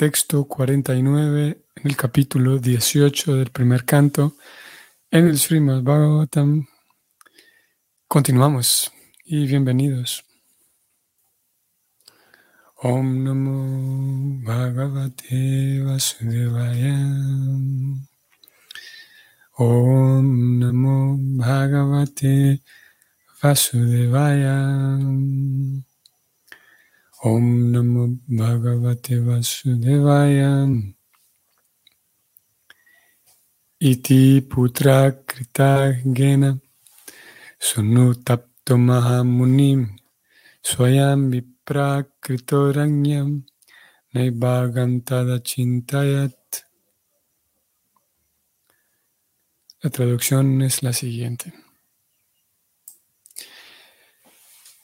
texto 49 en el capítulo 18 del primer canto en el Srimad Bhagavatam. Continuamos y bienvenidos. Om Namo Bhagavate Vasudevaya. Om Namo Bhagavate Vasudevaya. Om Namo Bhagavate Vasudevaya. Iti putra krita gena sunutapto mahamunim swayam vipra kritoranyam naibagantada chintayat. La traducción es la siguiente.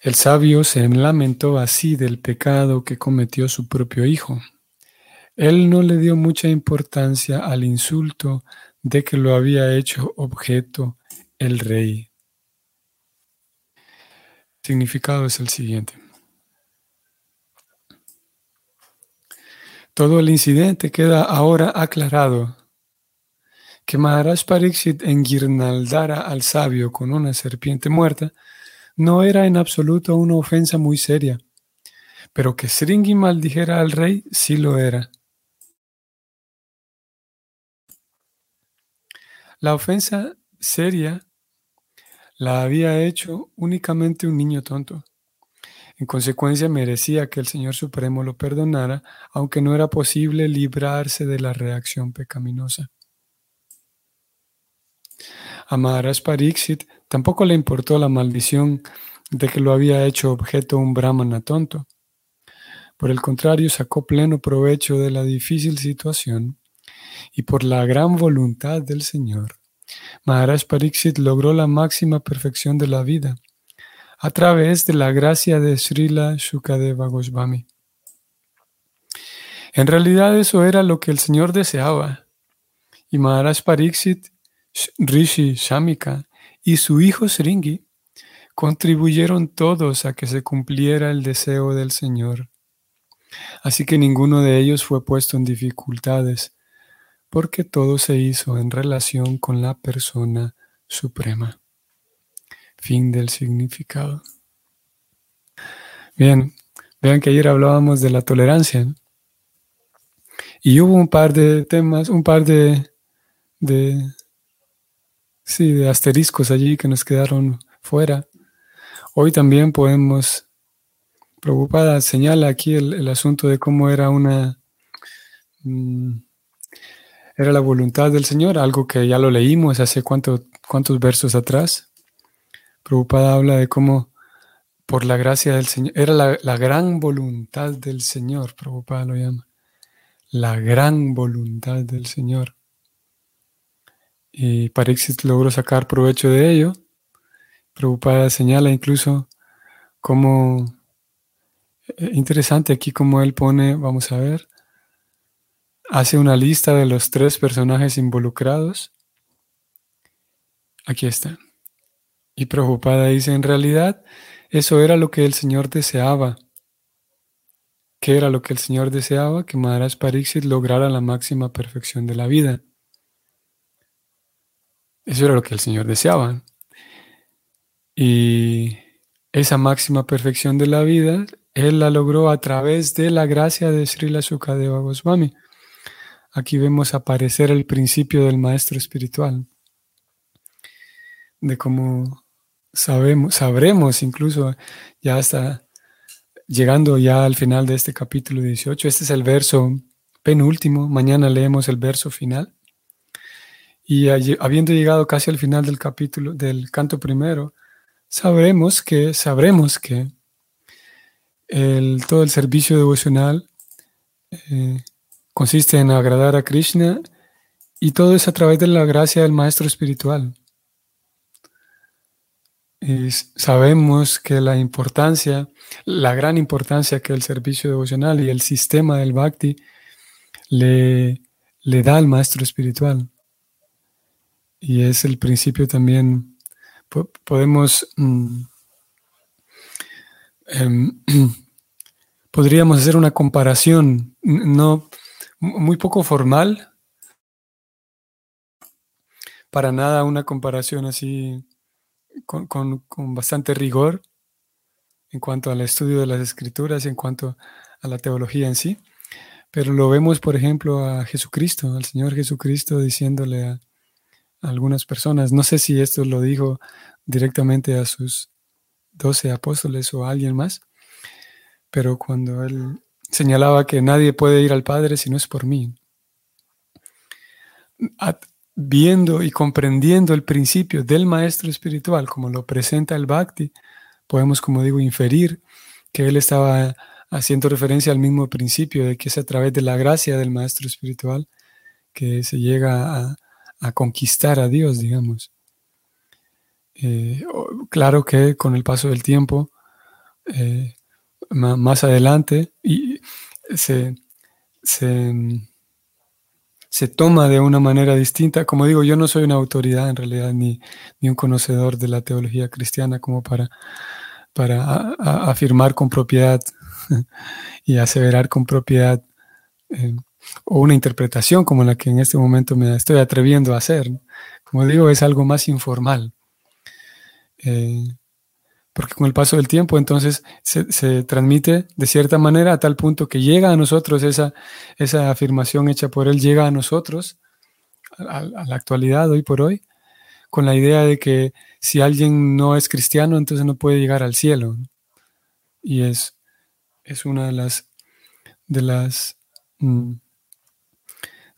El sabio se lamentó así del pecado que cometió su propio hijo. Él no le dio mucha importancia al insulto de que lo había hecho objeto el rey. Significado es el siguiente. Todo el incidente queda ahora aclarado. Que Maharaj Pariksit enguirnaldara al sabio con una serpiente muerta no era en absoluto una ofensa muy seria, pero que Sringi maldijera al rey sí lo era. La ofensa seria la había hecho únicamente un niño tonto. En consecuencia merecía que el Señor Supremo lo perdonara, aunque no era posible librarse de la reacción pecaminosa. A Maharaj Pariksit tampoco le importó la maldición de que lo había hecho objeto un brahmana tonto. Por el contrario, sacó pleno provecho de la difícil situación y por la gran voluntad del Señor, Maharaj Pariksit logró la máxima perfección de la vida a través de la gracia de Srila Shukadeva Goswami. En realidad eso era lo que el Señor deseaba y Maharaj Pariksit Rishi Shamika y su hijo Sringi contribuyeron todos a que se cumpliera el deseo del Señor. Así que ninguno de ellos fue puesto en dificultades, porque todo se hizo en relación con la persona suprema. Fin del significado. Bien, vean que ayer hablábamos de la tolerancia. Y hubo un par de temas, un par de, de Sí, de asteriscos allí que nos quedaron fuera. Hoy también podemos, preocupada, señala aquí el, asunto de cómo era una, mm, era la voluntad del Señor, algo que ya lo leímos hace cuántos versos atrás. Preocupada habla de cómo por la gracia del Señor, era la, la gran voluntad del Señor, Preocupada lo llama, la gran voluntad del Señor y Parixit logró sacar provecho de ello. Preocupada señala incluso como eh, interesante aquí como él pone, vamos a ver, hace una lista de los tres personajes involucrados. Aquí está. Y preocupada dice, en realidad, eso era lo que el Señor deseaba. ¿Qué era lo que el Señor deseaba? Que Maharaj Pariksit lograra la máxima perfección de la vida. Eso era lo que el Señor deseaba. Y esa máxima perfección de la vida, Él la logró a través de la gracia de Srila Sukadeva Goswami. Aquí vemos aparecer el principio del maestro espiritual, de cómo sabemos, sabremos incluso ya hasta llegando ya al final de este capítulo 18. Este es el verso penúltimo, mañana leemos el verso final. Y habiendo llegado casi al final del capítulo, del canto primero, sabremos que, sabremos que el, todo el servicio devocional eh, consiste en agradar a Krishna y todo es a través de la gracia del Maestro Espiritual. Y sabemos que la importancia, la gran importancia que el servicio devocional y el sistema del Bhakti le, le da al Maestro Espiritual y es el principio también, podemos, mm, em, podríamos hacer una comparación, no, muy poco formal, para nada una comparación así con, bastante rigor en cuanto al estudio de las escrituras y en cuanto a la teología en sí. Pero lo vemos, por ejemplo, a Jesucristo, al Señor Jesucristo diciéndole a, algunas personas, no sé si esto lo dijo directamente a sus doce apóstoles o a alguien más, pero cuando él señalaba que nadie puede ir al Padre si no es por mí, viendo y comprendiendo el principio del maestro espiritual como lo presenta el Bhakti, podemos, como digo, inferir que él estaba haciendo referencia al mismo principio de que es a través de la gracia del maestro espiritual que se llega a, conquistar a Dios, digamos. Eh, claro que con el paso del tiempo, eh, más adelante, y se, se se toma de una manera distinta. Como digo, yo no soy una autoridad en realidad ni, ni un conocedor de la teología cristiana como para, para afirmar con propiedad y aseverar con propiedad eh, o una interpretación como la que en este momento me estoy atreviendo a hacer. Como digo, es algo más informal. Eh, porque con el paso del tiempo entonces se, transmite de cierta manera a tal punto que llega a nosotros esa, esa afirmación hecha por él, llega a nosotros, a, la actualidad hoy por hoy, con la idea de que si alguien no es cristiano, entonces no puede llegar al cielo. Y es, es una de las, de las mm,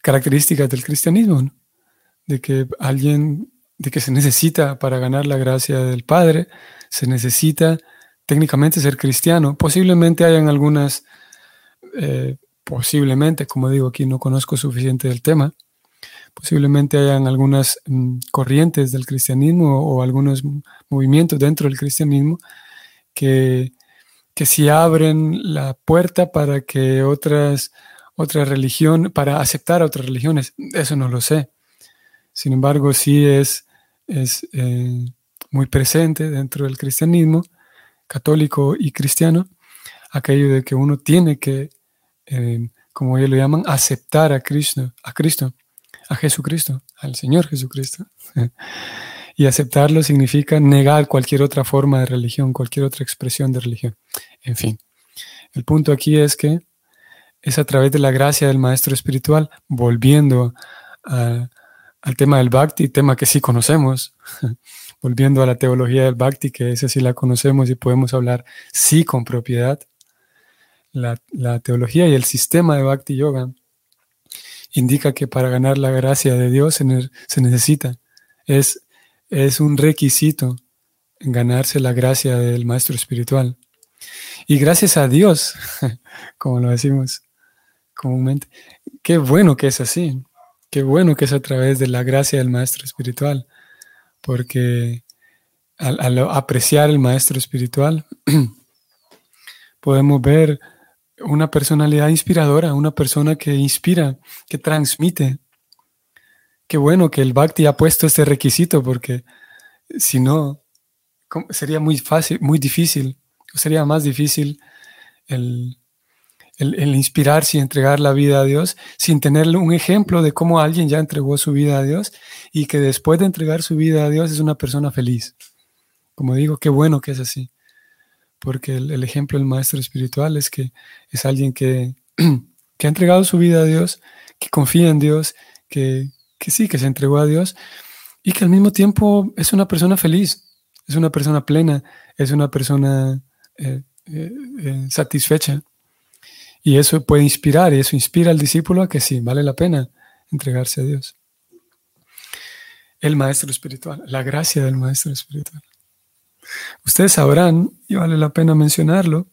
características del cristianismo, de que alguien, de que se necesita para ganar la gracia del Padre, se necesita técnicamente ser cristiano. Posiblemente hayan algunas, eh, posiblemente, como digo aquí, no conozco suficiente del tema, posiblemente hayan algunas mm, corrientes del cristianismo o, algunos movimientos dentro del cristianismo que, que si abren la puerta para que otras, otra religión, para aceptar a otras religiones, eso no lo sé. Sin embargo, sí es, es eh, muy presente dentro del cristianismo, católico y cristiano, aquello de que uno tiene que, eh, como ellos lo llaman, aceptar a Cristo, a Cristo, a Jesucristo, al Señor Jesucristo. y aceptarlo significa negar cualquier otra forma de religión, cualquier otra expresión de religión. En fin, el punto aquí es que es a través de la gracia del Maestro Espiritual, volviendo al tema del Bhakti, tema que sí conocemos, volviendo a la teología del Bhakti, que esa sí la conocemos y podemos hablar sí con propiedad, la, teología y el sistema de Bhakti Yoga indica que para ganar la gracia de Dios se, necesita, es, es un requisito ganarse la gracia del maestro espiritual. Y gracias a Dios, como lo decimos comúnmente, qué bueno que es así, qué bueno que es a través de la gracia del maestro espiritual porque al, apreciar el maestro espiritual podemos ver una personalidad inspiradora, una persona que inspira, que transmite. Qué bueno que el Bhakti ha puesto este requisito porque si no, sería muy fácil, muy difícil, sería más difícil el, el, inspirarse y entregar la vida a Dios sin tener un ejemplo de cómo alguien ya entregó su vida a Dios y que después de entregar su vida a Dios es una persona feliz. Como digo, qué bueno que es así, porque el, ejemplo del maestro espiritual es que es alguien que, que, ha entregado su vida a Dios, que confía en Dios, que, que sí, que se entregó a Dios y que al mismo tiempo es una persona feliz, es una persona plena, es una persona eh, eh, eh, satisfecha. Y eso puede inspirar, y eso inspira al discípulo a que sí, vale la pena entregarse a Dios. El maestro espiritual, la gracia del maestro espiritual. Ustedes sabrán, y vale la pena mencionarlo,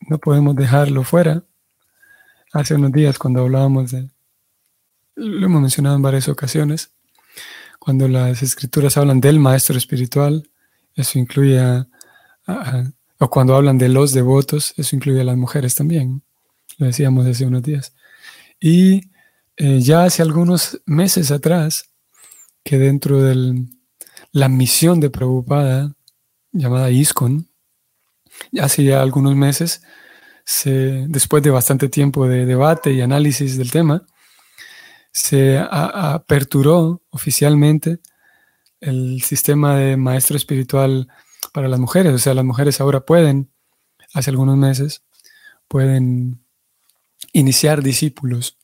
no podemos dejarlo fuera. Hace unos días cuando hablábamos de, lo hemos mencionado en varias ocasiones, cuando las escrituras hablan del maestro espiritual, eso incluye a o cuando hablan de los devotos, eso incluye a las mujeres también. Lo decíamos hace unos días. Y eh, ya hace algunos meses atrás, que dentro de la misión de Prabhupada, llamada ISKCON, hace ya algunos meses, se, después de bastante tiempo de debate y análisis del tema, se aperturó oficialmente el sistema de maestro espiritual para las mujeres. O sea, las mujeres ahora pueden, hace algunos meses, pueden iniciar discípulos,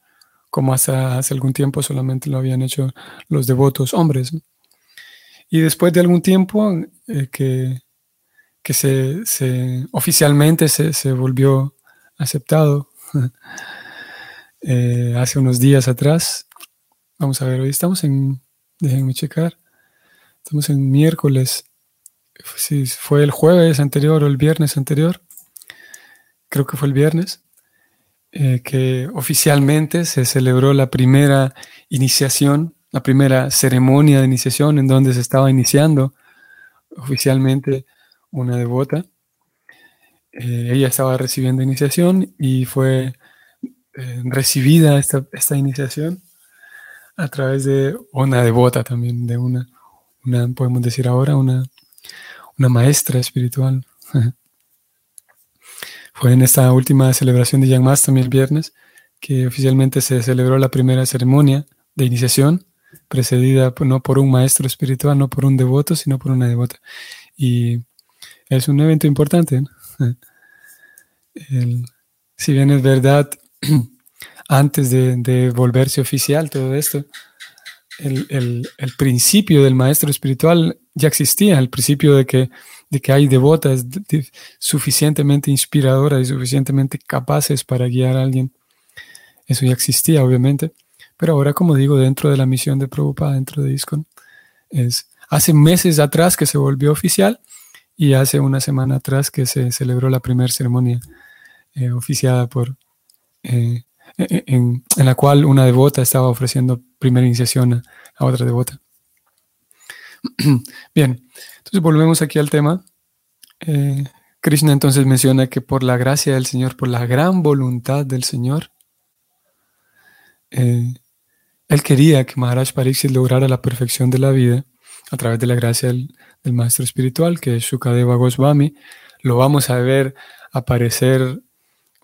como hasta hace algún tiempo solamente lo habían hecho los devotos hombres. Y después de algún tiempo eh, que, que se, oficialmente se, volvió aceptado, eh, hace unos días atrás, vamos a ver, hoy estamos en, déjenme checar, estamos en miércoles, fue el jueves anterior o el viernes anterior, creo que fue el viernes, eh, que oficialmente se celebró la primera iniciación, la primera ceremonia de iniciación en donde se estaba iniciando oficialmente una devota. Eh, ella estaba recibiendo iniciación y fue eh, recibida esta, esta, iniciación a través de una devota también, de una, una podemos decir ahora, una, una maestra espiritual. Fue en esta última celebración de Yang también el viernes que oficialmente se celebró la primera ceremonia de iniciación, precedida no por un maestro espiritual, no por un devoto, sino por una devota. Y es un evento importante. si bien es verdad, antes de, volverse oficial todo esto, el, principio del maestro espiritual ya existía, el principio de que de que hay devotas suficientemente inspiradoras y suficientemente capaces para guiar a alguien. Eso ya existía, obviamente, pero ahora, como digo, dentro de la misión de Prabhupada, dentro de ISKCON, es hace meses atrás que se volvió oficial y hace una semana atrás que se celebró la primera ceremonia eh, oficiada por, eh, en, la cual una devota estaba ofreciendo primera iniciación a otra devota. Bien, entonces volvemos aquí al tema. Eh, Krishna entonces menciona que por la gracia del Señor, por la gran voluntad del Señor, eh, él quería que Maharaj Pariksit lograra la perfección de la vida a través de la gracia del, maestro espiritual, que es Shukadeva Goswami. Lo vamos a ver aparecer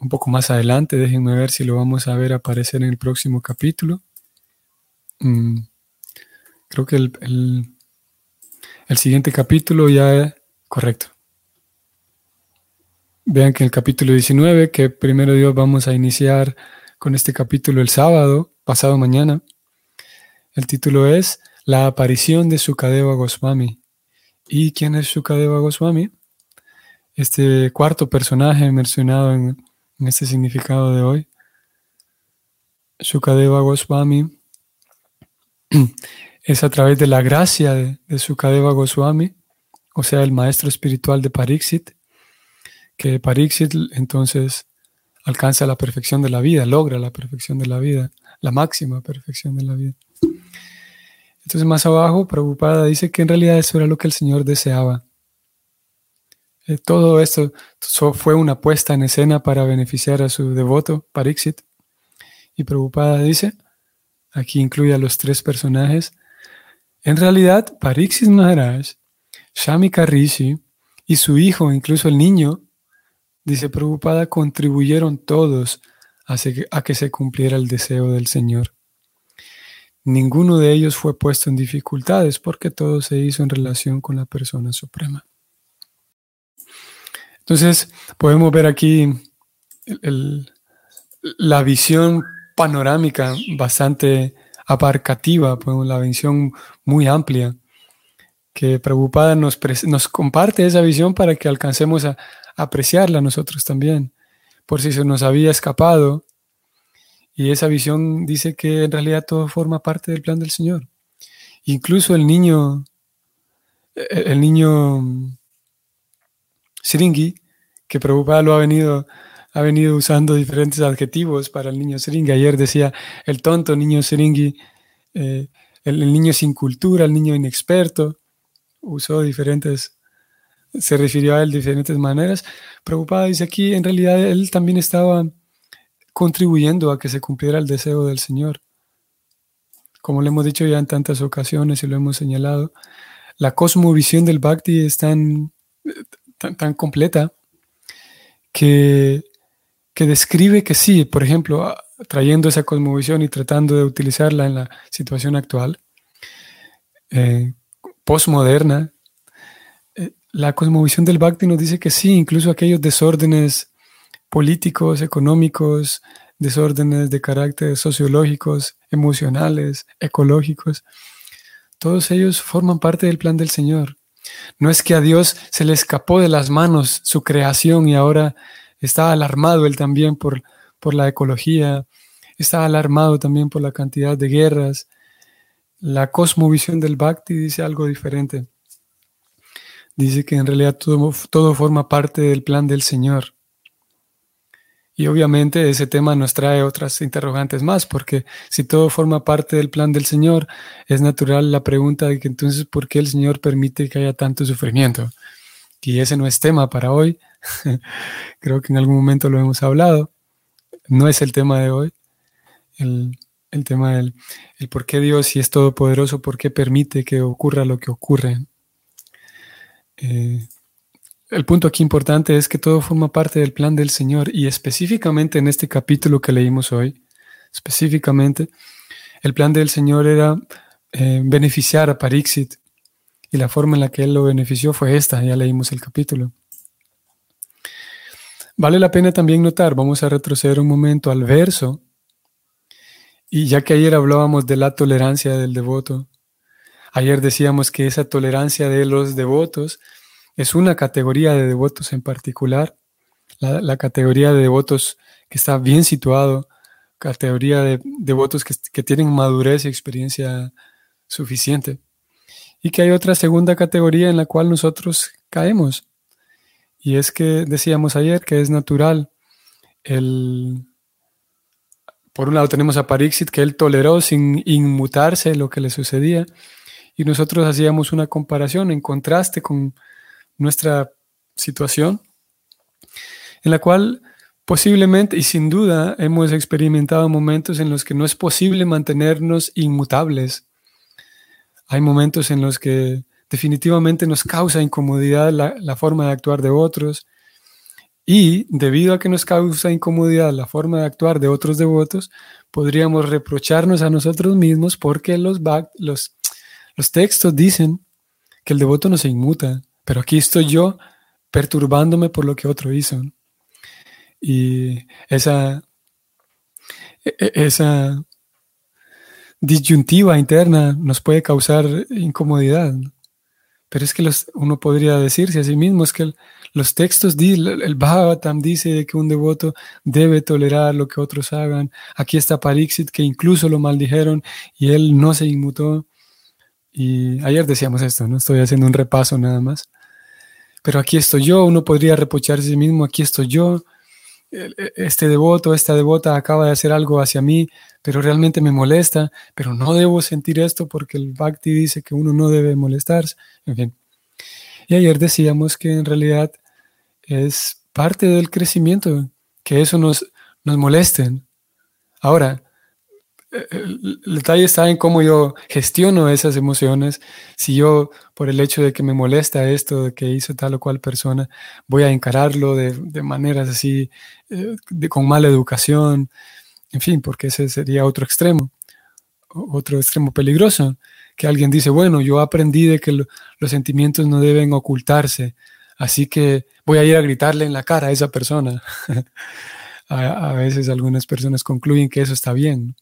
un poco más adelante. Déjenme ver si lo vamos a ver aparecer en el próximo capítulo. Mm, creo que el el siguiente capítulo ya es correcto. Vean que en el capítulo 19, que primero Dios vamos a iniciar con este capítulo el sábado, pasado mañana. El título es La aparición de Sukadeva Goswami. ¿Y quién es Sukadeva Goswami? Este cuarto personaje mencionado en, en este significado de hoy. Sukadeva Goswami es a través de la gracia de, de Sukadeva Goswami, o sea, el maestro espiritual de Pariksit, que Pariksit entonces alcanza la perfección de la vida, logra la perfección de la vida, la máxima perfección de la vida. Entonces más abajo, Prabhupada dice que en realidad eso era lo que el Señor deseaba. Eh, todo esto fue una puesta en escena para beneficiar a su devoto, Pariksit. Y Prabhupada dice, aquí incluye a los tres personajes, en realidad, Pariksit Maharaj, Shamika Rishi y su hijo, incluso el niño, dice Prabhupada, contribuyeron todos a, que se cumpliera el deseo del Señor. Ninguno de ellos fue puesto en dificultades porque todo se hizo en relación con la persona suprema. Entonces, podemos ver aquí la visión panorámica bastante abarcativa, pues, la visión muy amplia, que Prabhupada nos, comparte esa visión para que alcancemos a, apreciarla nosotros también, por si se nos había escapado. Y esa visión dice que en realidad todo forma parte del plan del Señor. Incluso el niño, el niño Siringi, que Prabhupada lo ha venido ha venido usando diferentes adjetivos para el niño Seringi. Ayer decía el tonto niño Seringi, eh, el, niño sin cultura, el niño inexperto. Usó diferentes, se refirió a él de diferentes maneras. Preocupada dice aquí, en realidad él también estaba contribuyendo a que se cumpliera el deseo del Señor. Como le hemos dicho ya en tantas ocasiones y lo hemos señalado, la cosmovisión del Bhakti es tan, tan completa que que describe que sí, por ejemplo, trayendo esa cosmovisión y tratando de utilizarla en la situación actual, eh, postmoderna, eh, la cosmovisión del Bhakti nos dice que sí, incluso aquellos desórdenes políticos, económicos, desórdenes de carácter sociológicos, emocionales, ecológicos, todos ellos forman parte del plan del Señor. No es que a Dios se le escapó de las manos su creación y ahora está alarmado él también por, por la ecología, está alarmado también por la cantidad de guerras. La cosmovisión del Bhakti dice algo diferente. Dice que en realidad todo, todo forma parte del plan del Señor. Y obviamente ese tema nos trae otras interrogantes más, porque si todo forma parte del plan del Señor, es natural la pregunta de que entonces, ¿por qué el Señor permite que haya tanto sufrimiento? Y ese no es tema para hoy. Creo que en algún momento lo hemos hablado. No es el tema de hoy. El, tema del el por qué Dios, si es todopoderoso, por qué permite que ocurra lo que ocurre. Eh, el punto aquí importante es que todo forma parte del plan del Señor y específicamente en este capítulo que leímos hoy, específicamente, el plan del Señor era eh, beneficiar a Parixit y la forma en la que él lo benefició fue esta, ya leímos el capítulo. Vale la pena también notar, vamos a retroceder un momento al verso, y ya que ayer hablábamos de la tolerancia del devoto, ayer decíamos que esa tolerancia de los devotos es una categoría de devotos en particular, la, categoría de devotos que está bien situado, categoría de devotos que, que tienen madurez y experiencia suficiente. Y que hay otra segunda categoría en la cual nosotros caemos. Y es que decíamos ayer que es natural el, por un lado tenemos a Parixit que él toleró sin inmutarse lo que le sucedía y nosotros hacíamos una comparación en contraste con nuestra situación, en la cual posiblemente y sin duda hemos experimentado momentos en los que no es posible mantenernos inmutables. Hay momentos en los que definitivamente nos causa incomodidad la, forma de actuar de otros y debido a que nos causa incomodidad la forma de actuar de otros devotos, podríamos reprocharnos a nosotros mismos porque los, los, textos dicen que el devoto no se inmuta, pero aquí estoy yo perturbándome por lo que otro hizo. Y esa, e, e, esa disyuntiva interna nos puede causar incomodidad. Pero es que uno podría decirse a sí mismo, es que los textos, el Bhagavatam dice que un devoto debe tolerar lo que otros hagan. Aquí está Parixit, que incluso lo maldijeron y él no se inmutó. Y ayer decíamos esto, no estoy haciendo un repaso nada más. Pero aquí estoy yo, uno podría reprocharse a sí mismo, aquí estoy yo. E, este devoto, esta devota acaba de hacer algo hacia mí, pero realmente me molesta, pero no debo sentir esto porque el Bhakti dice que uno no debe molestarse. En fin. Y ayer decíamos que en realidad es parte del crecimiento, que eso nos, nos molesten. Ahora, el, detalle está en cómo yo gestiono esas emociones. Si yo, por el hecho de que me molesta esto, de que hizo tal o cual persona, voy a encararlo de, maneras así, eh, con mala educación, en fin, porque ese sería otro extremo, otro extremo peligroso, que alguien dice, bueno, yo aprendí de que los sentimientos no deben ocultarse, así que voy a ir a gritarle en la cara a esa persona. a, a veces algunas personas concluyen que eso está bien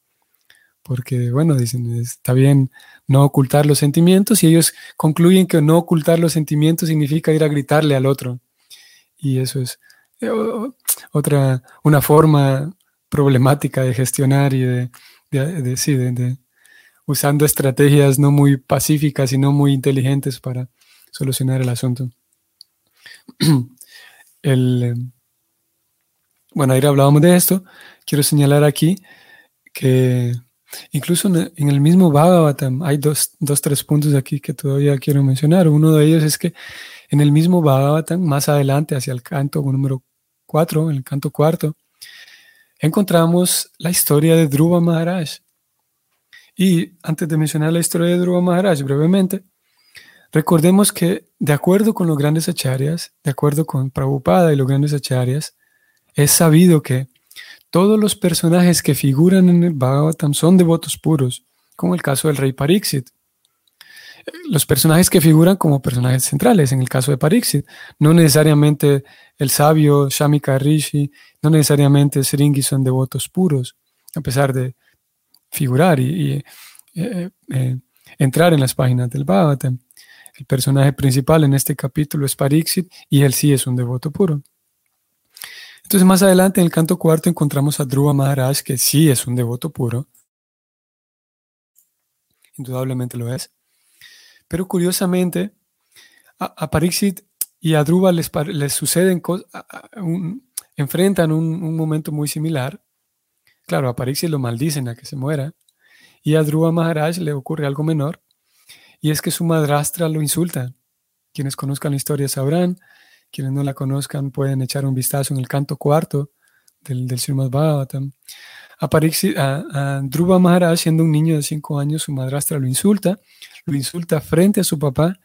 porque, bueno, dicen, está bien no ocultar los sentimientos y ellos concluyen que no ocultar los sentimientos significa ir a gritarle al otro. Y eso es eh, otra, una forma problemática de gestionar y de, de, usando estrategias no muy pacíficas y no muy inteligentes para solucionar el asunto. el, eh, bueno, ayer hablábamos de esto. Quiero señalar aquí que Incluso en el mismo Bhagavatam hay dos, dos, tres puntos aquí que todavía quiero mencionar. Uno de ellos es que en el mismo Bhagavatam, más adelante, hacia el canto número cuatro, el canto cuarto, encontramos la historia de Dhruva Maharaj. Y antes de mencionar la historia de Dhruva Maharaj brevemente, recordemos que de acuerdo con los grandes acharyas, de acuerdo con Prabhupada y los grandes acharyas, es sabido que todos los personajes que figuran en el Bhagavatam son devotos puros, como el caso del rey Pariksit. Los personajes que figuran como personajes centrales, en el caso de Pariksit, no necesariamente el sabio Shamika Rishi, no necesariamente Sringi son devotos puros, a pesar de figurar y, eh, eh, entrar en las páginas del Bhagavatam. El personaje principal en este capítulo es Pariksit y él sí es un devoto puro. Entonces más adelante en el canto cuarto encontramos a Dhruva Maharaj, que sí es un devoto puro. Indudablemente lo es. Pero curiosamente, a, Pariksit y a Dhruva les, les suceden cosas, enfrentan un, un, momento muy similar. Claro, a Pariksit lo maldicen a que se muera. Y a Dhruva Maharaj le ocurre algo menor, y es que su madrastra lo insulta. Quienes conozcan la historia sabrán, quienes no la conozcan pueden echar un vistazo en el canto cuarto del, del Srimad Bhagavatam. A, a, a Dhruva siendo un niño de cinco años, su madrastra lo insulta, lo insulta frente a su papá.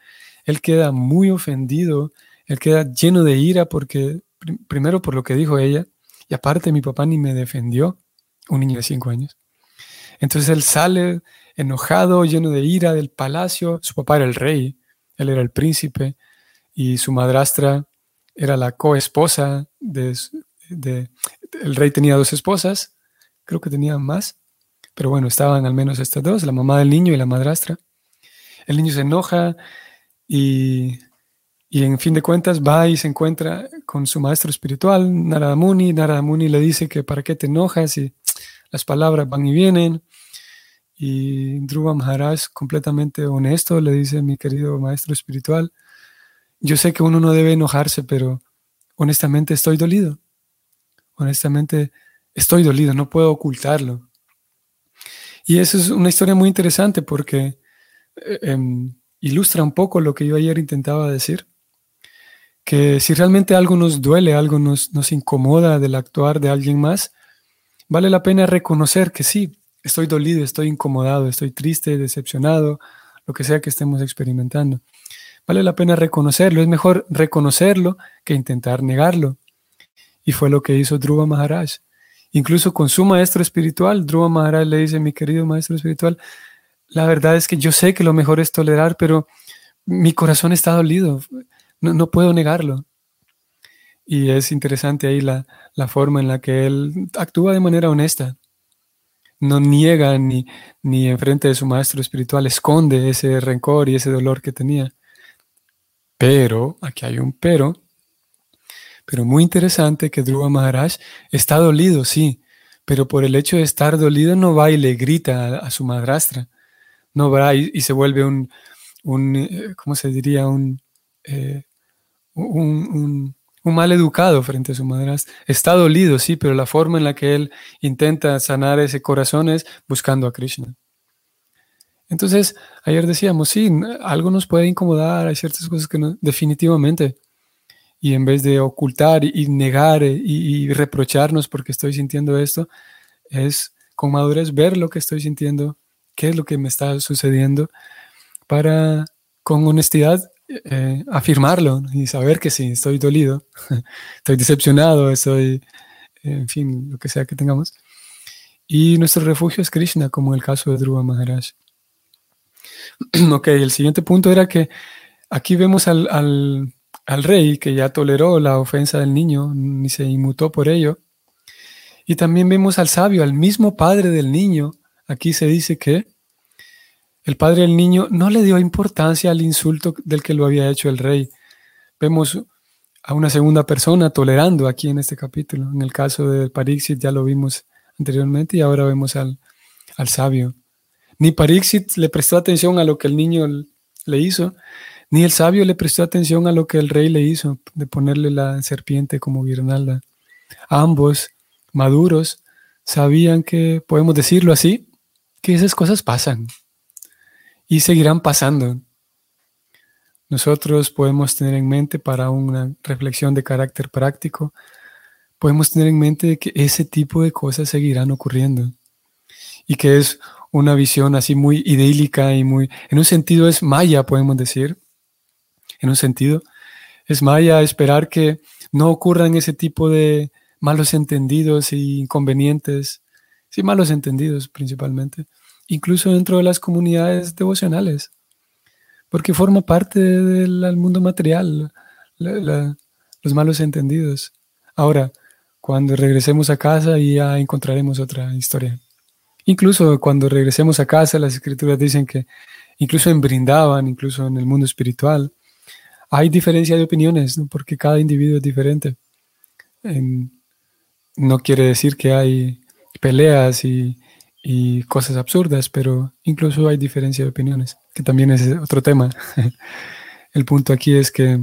Él queda muy ofendido, él queda lleno de ira porque, primero por lo que dijo ella, y aparte mi papá ni me defendió, un niño de cinco años. Entonces él sale enojado, lleno de ira del palacio. Su papá era el rey, él era el príncipe y su madrastra era la coesposa de, de, el rey tenía dos esposas, creo que tenía más, pero bueno, estaban al menos estas dos, la mamá del niño y la madrastra. El niño se enoja y, y en fin de cuentas va y se encuentra con su maestro espiritual, Narada Muni. Narada Muni le dice que para qué te enojas y las palabras van y vienen. Y Dhruva Maharaj, completamente honesto, le dice, mi querido maestro espiritual, yo sé que uno no debe enojarse, pero honestamente estoy dolido. Honestamente estoy dolido, no puedo ocultarlo. Y eso es una historia muy interesante porque eh, em, ilustra un poco lo que yo ayer intentaba decir. Que si realmente algo nos duele, algo nos, nos incomoda del actuar de alguien más, vale la pena reconocer que sí, estoy dolido, estoy incomodado, estoy triste, decepcionado, lo que sea que estemos experimentando. Vale la pena reconocerlo, es mejor reconocerlo que intentar negarlo. Y fue lo que hizo Dhruva Maharaj. Incluso con su maestro espiritual, Dhruva Maharaj le dice, mi querido maestro espiritual, la verdad es que yo sé que lo mejor es tolerar, pero mi corazón está dolido, no, no puedo negarlo. Y es interesante ahí la, la forma en la que él actúa de manera honesta no niega ni, ni enfrente de su maestro espiritual, esconde ese rencor y ese dolor que tenía. Pero, aquí hay un pero, pero muy interesante que Dhruva Maharaj está dolido, sí, pero por el hecho de estar dolido no va y le grita a, su madrastra, no va y, se vuelve un, un, eh, ¿cómo se diría? un, eh, un un mal educado frente a su madrastra. Está dolido, sí, pero la forma en la que él intenta sanar ese corazón es buscando a Krishna. Entonces, ayer decíamos, sí, algo nos puede incomodar, hay ciertas cosas que no, definitivamente. Y en vez de ocultar y, negar y, y, reprocharnos porque estoy sintiendo esto, es con madurez ver lo que estoy sintiendo, qué es lo que me está sucediendo, para con honestidad eh, afirmarlo y saber que sí, estoy dolido, estoy decepcionado, estoy, en fin, lo que sea que tengamos. Y nuestro refugio es Krishna, como en el caso de Dhruva Maharaj. ok, el siguiente punto era que aquí vemos al, al, rey que ya toleró la ofensa del niño, ni se inmutó por ello. Y también vemos al sabio, al mismo padre del niño. Aquí se dice que el padre del niño no le dio importancia al insulto del que lo había hecho el rey. Vemos a una segunda persona tolerando aquí en este capítulo. En el caso de Parixit ya lo vimos anteriormente y ahora vemos al, al sabio. Ni Parixit le prestó atención a lo que el niño le hizo, ni el sabio le prestó atención a lo que el rey le hizo, de ponerle la serpiente como guirnalda. Ambos, maduros, sabían que, podemos decirlo así, que esas cosas pasan, y seguirán pasando. Nosotros podemos tener en mente para una reflexión de carácter práctico, podemos tener en mente que ese tipo de cosas seguirán ocurriendo y que es una visión así muy idílica y muy, en un sentido es maya, podemos decir, en un sentido, es maya esperar que no ocurran ese tipo de, malos entendidos y inconvenientes, sí, malos entendidos principalmente, incluso dentro de las comunidades devocionales, porque forma parte del mundo material, los malos entendidos. Ahora, cuando regresemos a casa ya encontraremos otra historia. Incluso cuando regresemos a casa, las escrituras dicen que incluso en Brindaban, incluso en el mundo espiritual, hay diferencia de opiniones, porque cada individuo es diferente. no quiere decir que hay peleas y, y, cosas absurdas, pero incluso hay diferencia de opiniones, que también es otro tema. el punto aquí es que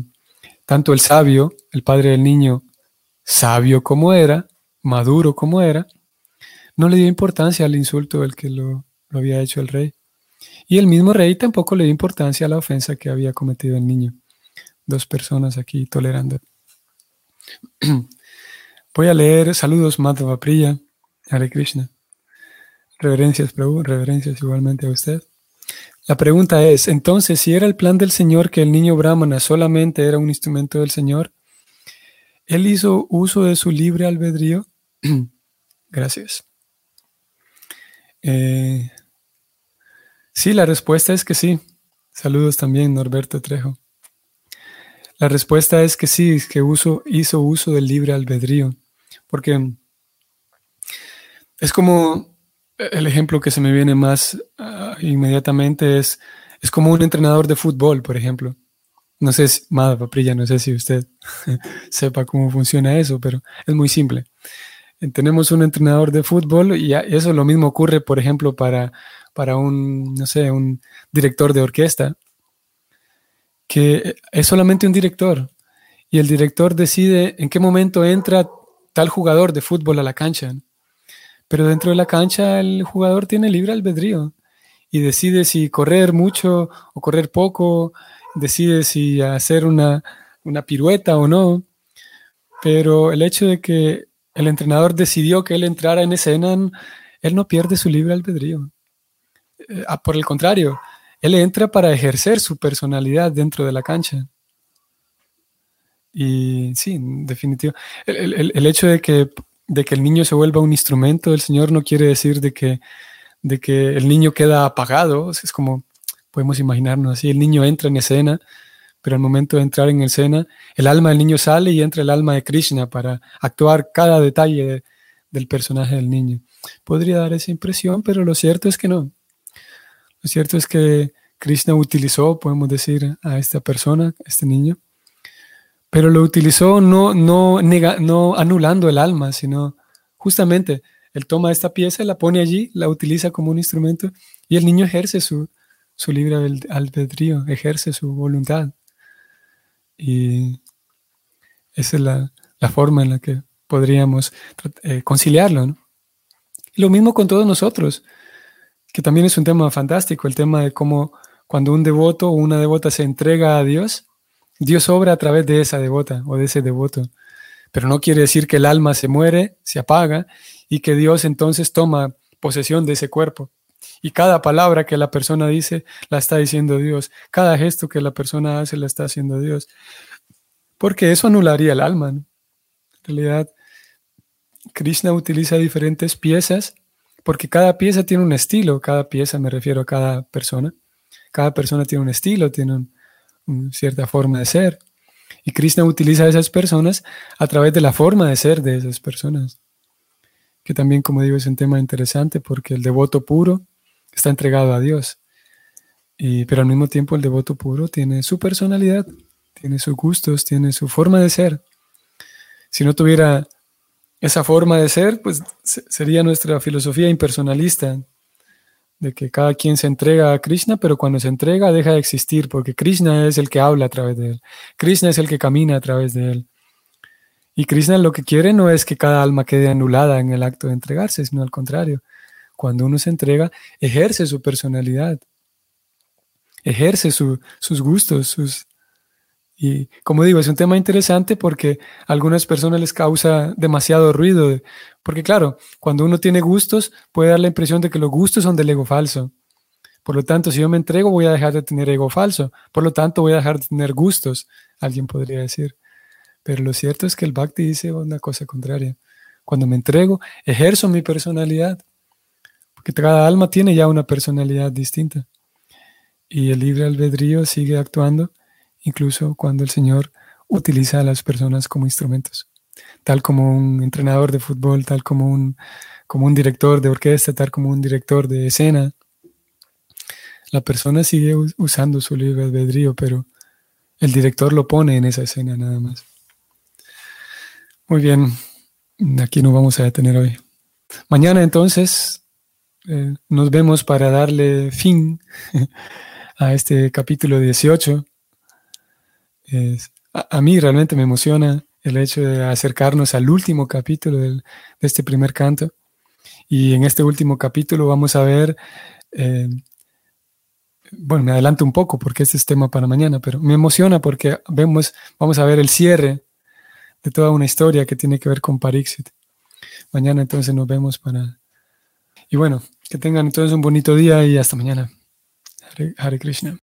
tanto el sabio, el padre del niño, sabio como era, maduro como era, no le dio importancia al insulto del que lo, había hecho el rey. Y el mismo rey tampoco le dio importancia a la ofensa que había cometido el niño dos personas aquí tolerando. Voy a leer saludos Madhava Priya, Hare Krishna. Reverencias, Prabhu, reverencias igualmente a usted. La pregunta es, entonces, si era el plan del Señor que el niño brahmana solamente era un instrumento del Señor, ¿él hizo uso de su libre albedrío? Gracias. Eh, sí, la respuesta es que sí. Saludos también, Norberto Trejo. La respuesta es que sí, que uso, hizo uso del libre albedrío, porque es como el ejemplo que se me viene más ah, inmediatamente es, es como un entrenador de fútbol, por ejemplo. No sé si, Mada Paprilla, no sé si usted sepa cómo funciona eso, pero es muy simple. Tenemos un entrenador de fútbol y eso lo mismo ocurre, por ejemplo, para, para un, no sé, un director de orquesta que es solamente un director y el director decide en qué momento entra tal jugador de fútbol a la cancha. Pero dentro de la cancha el jugador tiene libre albedrío y decide si correr mucho o correr poco, decide si hacer una, una pirueta o no. Pero el hecho de que el entrenador decidió que él entrara en escena, él no pierde su libre albedrío. Eh, ah, por el contrario, él entra para ejercer su personalidad dentro de la cancha. Y sí, en definitiva. El, hecho de que, de que el niño se vuelva un instrumento del Señor no quiere decir de que, de que el niño queda apagado. Es como, podemos imaginarnos así, el niño entra en escena, pero al momento de entrar en escena, el alma del niño sale y entra el alma de Krishna para actuar cada detalle del personaje del niño. Podría dar esa impresión, pero lo cierto es que no. Lo cierto es que Krishna utilizó, podemos decir, a esta persona, a este niño, pero lo utilizó no, no, no anulando el alma, sino justamente él toma esta pieza, la pone allí, la utiliza como un instrumento y el niño ejerce su, su libre albedrío, ejerce su voluntad. Y esa es la, forma en la que podríamos eh, conciliarlo. lo mismo con todos nosotros que también es un tema fantástico, el tema de cómo cuando un devoto o una devota se entrega a Dios, Dios obra a través de esa devota o de ese devoto. Pero no quiere decir que el alma se muere, se apaga y que Dios entonces toma posesión de ese cuerpo. Y cada palabra que la persona dice la está diciendo Dios. Cada gesto que la persona hace la está haciendo Dios. Porque eso anularía el alma. En realidad, Krishna utiliza diferentes piezas porque cada pieza tiene un estilo, cada pieza me refiero a cada persona, cada persona tiene un estilo, tiene una cierta forma de ser. Y Krishna utiliza a esas personas a través de la forma de ser de esas personas, que también, como digo, es un tema interesante porque el devoto puro está entregado a Dios, y, pero al mismo tiempo el devoto puro tiene su personalidad, tiene sus gustos, tiene su forma de ser. Si no tuviera esa forma de ser, pues sería nuestra filosofía impersonalista, de que cada quien se entrega a Krishna, pero cuando se entrega deja de existir, porque Krishna es el que habla a través de él, Krishna es el que camina a través de él. Y Krishna lo que quiere no es que cada alma quede anulada en el acto de entregarse, sino al contrario. Cuando uno se entrega, ejerce su personalidad, ejerce sus gustos, sus, y como digo, es un tema interesante porque a algunas personas les causa demasiado ruido, porque claro, cuando uno tiene gustos puede dar la impresión de que los gustos son del ego falso. Por lo tanto, si yo me entrego voy a dejar de tener ego falso, por lo tanto voy a dejar de tener gustos, alguien podría decir. Pero lo cierto es que el Bhakti dice una cosa contraria. Cuando me entrego, ejerzo mi personalidad, porque cada alma tiene ya una personalidad distinta. Y el libre albedrío sigue actuando incluso cuando el Señor utiliza a las personas como instrumentos, tal como un entrenador de fútbol, tal como un, como un director de orquesta, tal como un director de escena. La persona sigue usando su libre albedrío, pero el director lo pone en esa escena nada más. Muy bien, aquí nos vamos a detener hoy. Mañana entonces eh, nos vemos para darle fin a este capítulo 18. a, mí realmente me emociona el hecho de acercarnos al último capítulo de este primer canto. Y en este último capítulo vamos a ver, eh, bueno, me adelanto un poco porque este es tema para mañana, pero me emociona porque vemos, vamos a ver el cierre de toda una historia que tiene que ver con Parixit. Mañana entonces nos vemos para... Y bueno, que tengan entonces un bonito día y hasta mañana. Hare, Krishna.